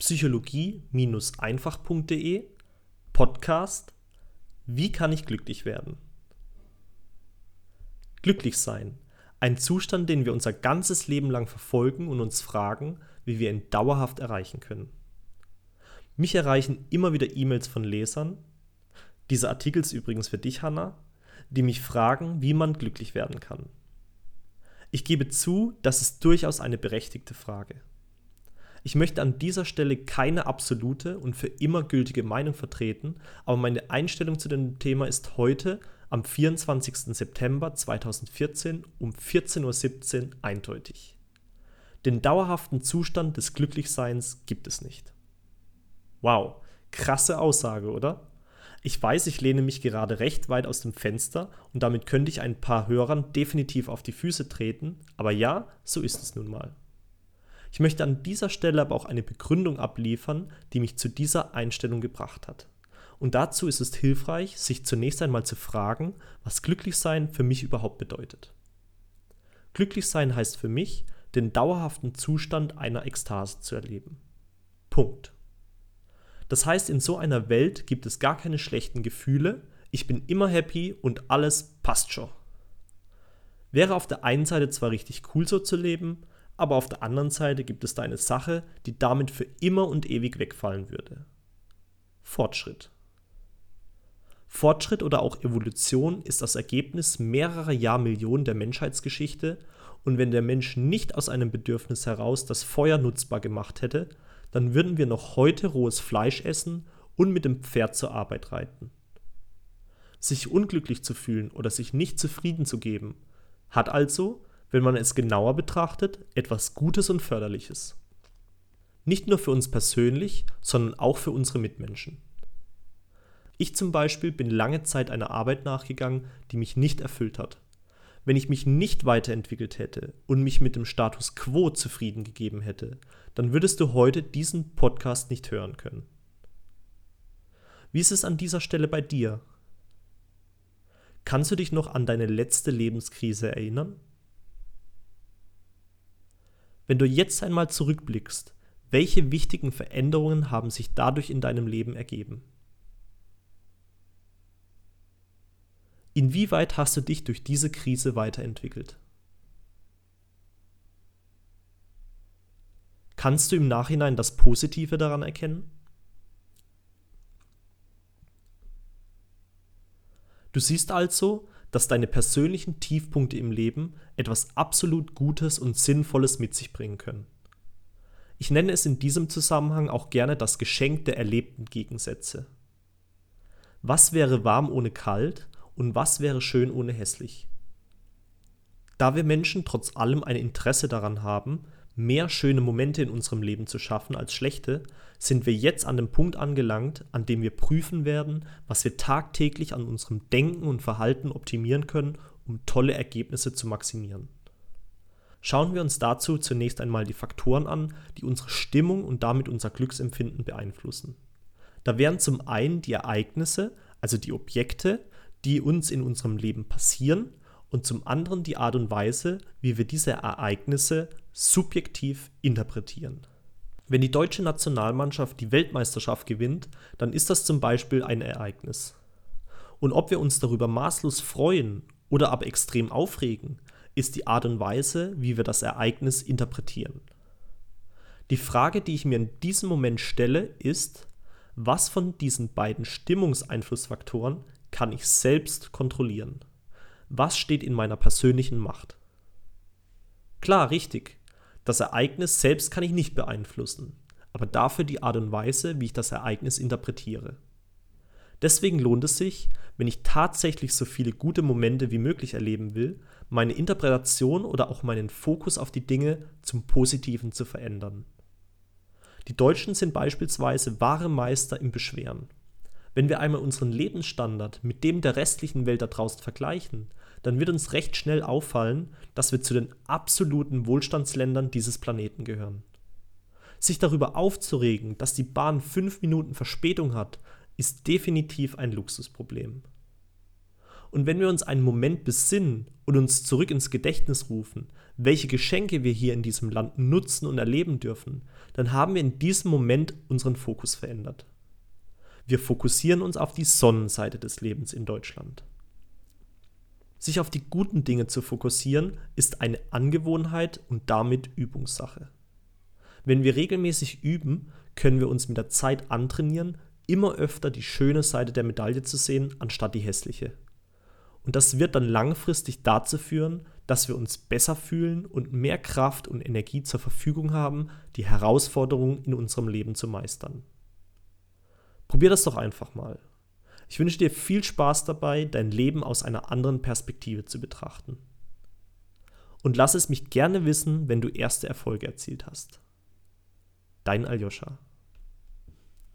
psychologie-einfach.de Podcast Wie kann ich glücklich werden? Glücklich sein. Ein Zustand, den wir unser ganzes Leben lang verfolgen und uns fragen, wie wir ihn dauerhaft erreichen können. Mich erreichen immer wieder E-Mails von Lesern. Dieser Artikel ist übrigens für dich, Hanna, die mich fragen, wie man glücklich werden kann. Ich gebe zu, das ist durchaus eine berechtigte Frage. Ich möchte an dieser Stelle keine absolute und für immer gültige Meinung vertreten, aber meine Einstellung zu dem Thema ist heute, am 24. September 2014 um 14.17 Uhr eindeutig. Den dauerhaften Zustand des Glücklichseins gibt es nicht. Wow, krasse Aussage, oder? Ich weiß, ich lehne mich gerade recht weit aus dem Fenster und damit könnte ich ein paar Hörern definitiv auf die Füße treten, aber ja, so ist es nun mal. Ich möchte an dieser Stelle aber auch eine Begründung abliefern, die mich zu dieser Einstellung gebracht hat. Und dazu ist es hilfreich, sich zunächst einmal zu fragen, was Glücklichsein für mich überhaupt bedeutet. Glücklichsein heißt für mich, den dauerhaften Zustand einer Ekstase zu erleben. Punkt. Das heißt, in so einer Welt gibt es gar keine schlechten Gefühle, ich bin immer happy und alles passt schon. Wäre auf der einen Seite zwar richtig cool so zu leben, aber auf der anderen Seite gibt es da eine Sache, die damit für immer und ewig wegfallen würde. Fortschritt. Fortschritt oder auch Evolution ist das Ergebnis mehrerer Jahrmillionen der Menschheitsgeschichte und wenn der Mensch nicht aus einem Bedürfnis heraus das Feuer nutzbar gemacht hätte, dann würden wir noch heute rohes Fleisch essen und mit dem Pferd zur Arbeit reiten. Sich unglücklich zu fühlen oder sich nicht zufrieden zu geben, hat also wenn man es genauer betrachtet, etwas Gutes und Förderliches. Nicht nur für uns persönlich, sondern auch für unsere Mitmenschen. Ich zum Beispiel bin lange Zeit einer Arbeit nachgegangen, die mich nicht erfüllt hat. Wenn ich mich nicht weiterentwickelt hätte und mich mit dem Status quo zufrieden gegeben hätte, dann würdest du heute diesen Podcast nicht hören können. Wie ist es an dieser Stelle bei dir? Kannst du dich noch an deine letzte Lebenskrise erinnern? Wenn du jetzt einmal zurückblickst, welche wichtigen Veränderungen haben sich dadurch in deinem Leben ergeben? Inwieweit hast du dich durch diese Krise weiterentwickelt? Kannst du im Nachhinein das Positive daran erkennen? Du siehst also, dass deine persönlichen Tiefpunkte im Leben etwas absolut Gutes und Sinnvolles mit sich bringen können. Ich nenne es in diesem Zusammenhang auch gerne das Geschenk der erlebten Gegensätze. Was wäre warm ohne kalt und was wäre schön ohne hässlich? Da wir Menschen trotz allem ein Interesse daran haben, mehr schöne Momente in unserem Leben zu schaffen als schlechte, sind wir jetzt an dem Punkt angelangt, an dem wir prüfen werden, was wir tagtäglich an unserem Denken und Verhalten optimieren können, um tolle Ergebnisse zu maximieren. Schauen wir uns dazu zunächst einmal die Faktoren an, die unsere Stimmung und damit unser Glücksempfinden beeinflussen. Da wären zum einen die Ereignisse, also die Objekte, die uns in unserem Leben passieren, und zum anderen die Art und Weise, wie wir diese Ereignisse subjektiv interpretieren. Wenn die deutsche Nationalmannschaft die Weltmeisterschaft gewinnt, dann ist das zum Beispiel ein Ereignis. Und ob wir uns darüber maßlos freuen oder aber extrem aufregen, ist die Art und Weise, wie wir das Ereignis interpretieren. Die Frage, die ich mir in diesem Moment stelle, ist, was von diesen beiden Stimmungseinflussfaktoren kann ich selbst kontrollieren? Was steht in meiner persönlichen Macht? Klar, richtig. Das Ereignis selbst kann ich nicht beeinflussen, aber dafür die Art und Weise, wie ich das Ereignis interpretiere. Deswegen lohnt es sich, wenn ich tatsächlich so viele gute Momente wie möglich erleben will, meine Interpretation oder auch meinen Fokus auf die Dinge zum Positiven zu verändern. Die Deutschen sind beispielsweise wahre Meister im Beschweren. Wenn wir einmal unseren Lebensstandard mit dem der restlichen Welt da draußen vergleichen, dann wird uns recht schnell auffallen, dass wir zu den absoluten Wohlstandsländern dieses Planeten gehören. Sich darüber aufzuregen, dass die Bahn fünf Minuten Verspätung hat, ist definitiv ein Luxusproblem. Und wenn wir uns einen Moment besinnen und uns zurück ins Gedächtnis rufen, welche Geschenke wir hier in diesem Land nutzen und erleben dürfen, dann haben wir in diesem Moment unseren Fokus verändert. Wir fokussieren uns auf die Sonnenseite des Lebens in Deutschland. Sich auf die guten Dinge zu fokussieren, ist eine Angewohnheit und damit Übungssache. Wenn wir regelmäßig üben, können wir uns mit der Zeit antrainieren, immer öfter die schöne Seite der Medaille zu sehen, anstatt die hässliche. Und das wird dann langfristig dazu führen, dass wir uns besser fühlen und mehr Kraft und Energie zur Verfügung haben, die Herausforderungen in unserem Leben zu meistern. Probier das doch einfach mal. Ich wünsche dir viel Spaß dabei, dein Leben aus einer anderen Perspektive zu betrachten. Und lass es mich gerne wissen, wenn du erste Erfolge erzielt hast. Dein Aljoscha.